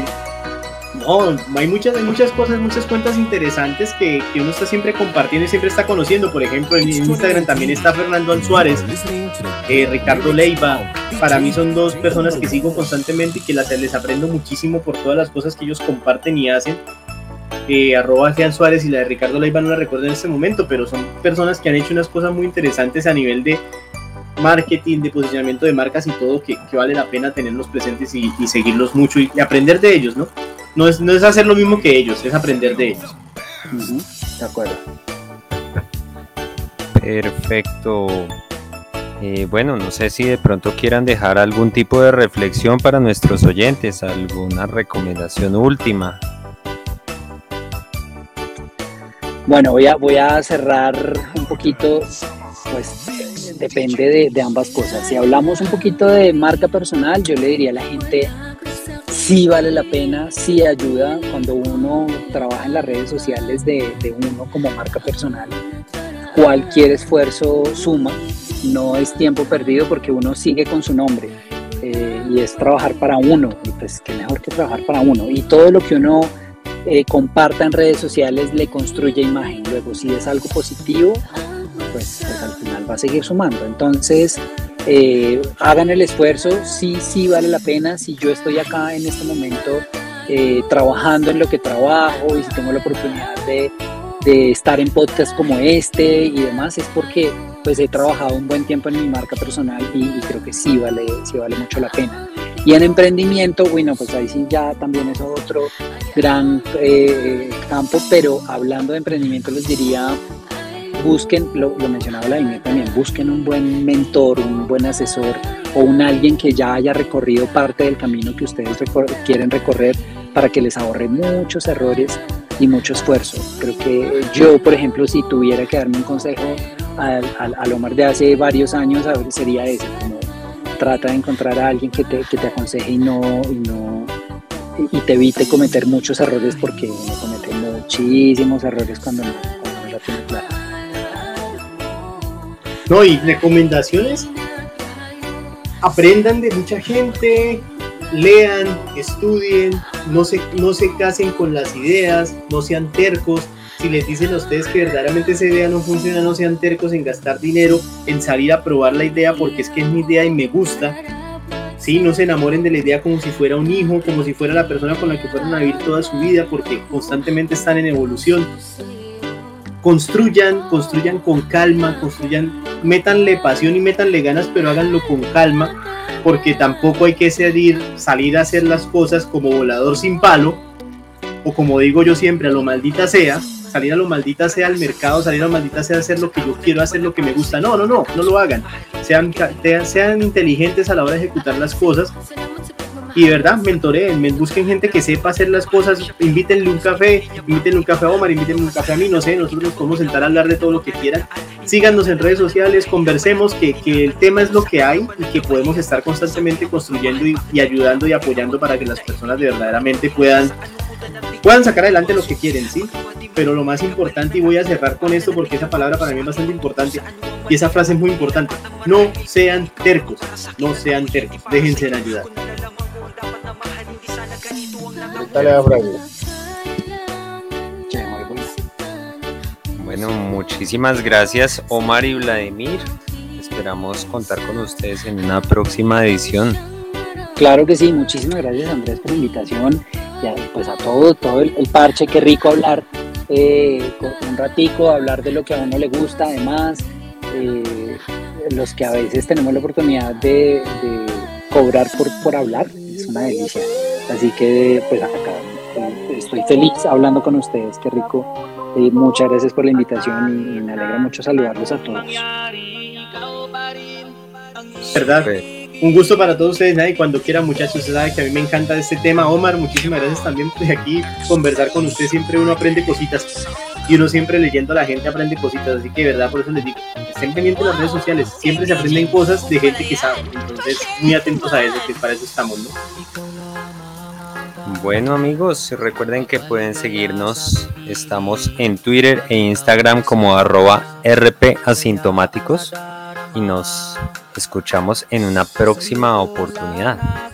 no, hay muchas, hay muchas cosas, muchas cuentas interesantes que, uno está siempre compartiendo y siempre está conociendo. Por ejemplo, en Instagram también está Fernando Suárez, eh, Ricardo Leiva. Para mí son dos personas que sigo constantemente y que les aprendo muchísimo por todas las cosas que ellos comparten y hacen. Eh, arroba Jean Suárez y la de Ricardo Leiva no la recuerdo en este momento, pero son personas que han hecho unas cosas muy interesantes a nivel de marketing, de posicionamiento de marcas y todo, que, vale la pena tenerlos presentes y, seguirlos mucho y aprender de ellos, ¿no? No es, no es hacer lo mismo que ellos, es aprender de ellos. De acuerdo. Perfecto. Eh, bueno, no sé si de pronto quieran dejar algún tipo de reflexión para nuestros oyentes, alguna recomendación última. Bueno, voy a, voy a cerrar un poquito, pues depende de, de ambas cosas. Si hablamos un poquito de marca personal, yo le diría a la gente sí vale la pena, sí ayuda cuando uno trabaja en las redes sociales de, uno como marca personal. Cualquier esfuerzo suma, no es tiempo perdido porque uno sigue con su nombre eh, y es trabajar para uno. Y pues qué mejor que trabajar para uno. Y todo lo que uno eh, comparta en redes sociales le construye imagen. Luego, si es algo positivo, pues, pues al final va a seguir sumando. Entonces, eh, hagan el esfuerzo, sí, sí vale la pena, si yo estoy acá en este momento eh, trabajando en lo que trabajo y si tengo la oportunidad de, estar en podcasts como este y demás, es porque pues he trabajado un buen tiempo en mi marca personal y, creo que sí vale, sí vale mucho la pena. Y en emprendimiento, bueno, pues ahí sí ya también es otro gran eh, campo, pero hablando de emprendimiento les diría busquen, lo, lo mencionaba Vladimir también, busquen un buen mentor, un buen asesor o un alguien que ya haya recorrido parte del camino que ustedes quieren recorrer para que les ahorre muchos errores y mucho esfuerzo. Creo que yo, por ejemplo, si tuviera que darme un consejo al, al, Omar de hace varios años, sería ese, como trata de encontrar a alguien que te, que te aconseje y no, y no y te evite cometer muchos errores porque uno comete muchísimos errores cuando no, No, y recomendaciones, aprendan de mucha gente, lean, estudien, no se, no se casen con las ideas, no sean tercos. Si les dicen a ustedes que verdaderamente esa idea no funciona, no sean tercos en gastar dinero, en salir a probar la idea porque es que es mi idea y me gusta. Sí, no se enamoren de la idea como si fuera un hijo, como si fuera la persona con la que fueron a vivir toda su vida, porque constantemente están en evolución. Construyan, construyan con calma, construyan, métanle pasión y métanle ganas, pero háganlo con calma porque tampoco hay que salir, salir a hacer las cosas como volador sin palo, o como digo yo siempre, a lo maldita sea, salir a lo maldita sea al mercado, salir a lo maldita sea hacer lo que yo quiero, hacer lo que me gusta. No, no, no, no lo hagan. Sean, sean inteligentes a la hora de ejecutar las cosas y de verdad mentoreen, busquen gente que sepa hacer las cosas, invítenle un café, invítenle un café a Omar, invítenle un café a mí, no sé, nosotros nos podemos sentar a hablar de todo lo que quieran. Síganos en redes sociales, conversemos, que, que el tema es lo que hay y que podemos estar constantemente construyendo y, y ayudando y apoyando para que las personas de verdaderamente puedan puedan sacar adelante lo que quieren, ¿sí? Pero lo más importante, y voy a cerrar con esto porque esa palabra para mí es bastante importante, y esa frase es muy importante, no sean tercos, no sean tercos, déjense en ayudar. Bueno, muchísimas gracias Omar y Vladimir. Esperamos contar con ustedes en una próxima edición. Claro que sí, muchísimas gracias Andrés por la invitación y pues a todo, todo el, parche, qué rico hablar eh, un ratico, hablar de lo que a uno le gusta además, eh, los que a veces tenemos la oportunidad de, cobrar por, por hablar, es una delicia. Así que pues acá eh, estoy feliz hablando con ustedes, qué rico. y muchas gracias por la invitación y, me alegra mucho saludarlos a todos. ¿Verdad? Un gusto para todos ustedes, y cuando quieran muchachos, saben que a mí me encanta este tema. Omar, muchísimas gracias también por aquí conversar con usted, siempre uno aprende cositas y uno siempre leyendo a la gente aprende cositas, así que verdad por eso les digo, estén pendientes de las redes sociales, siempre se aprenden cosas de gente que sabe, entonces muy atentos a eso, que para eso estamos, ¿no? Bueno amigos, recuerden que pueden seguirnos, estamos en Twitter e Instagram como arroba rpasintomáticos y nos escuchamos en una próxima oportunidad.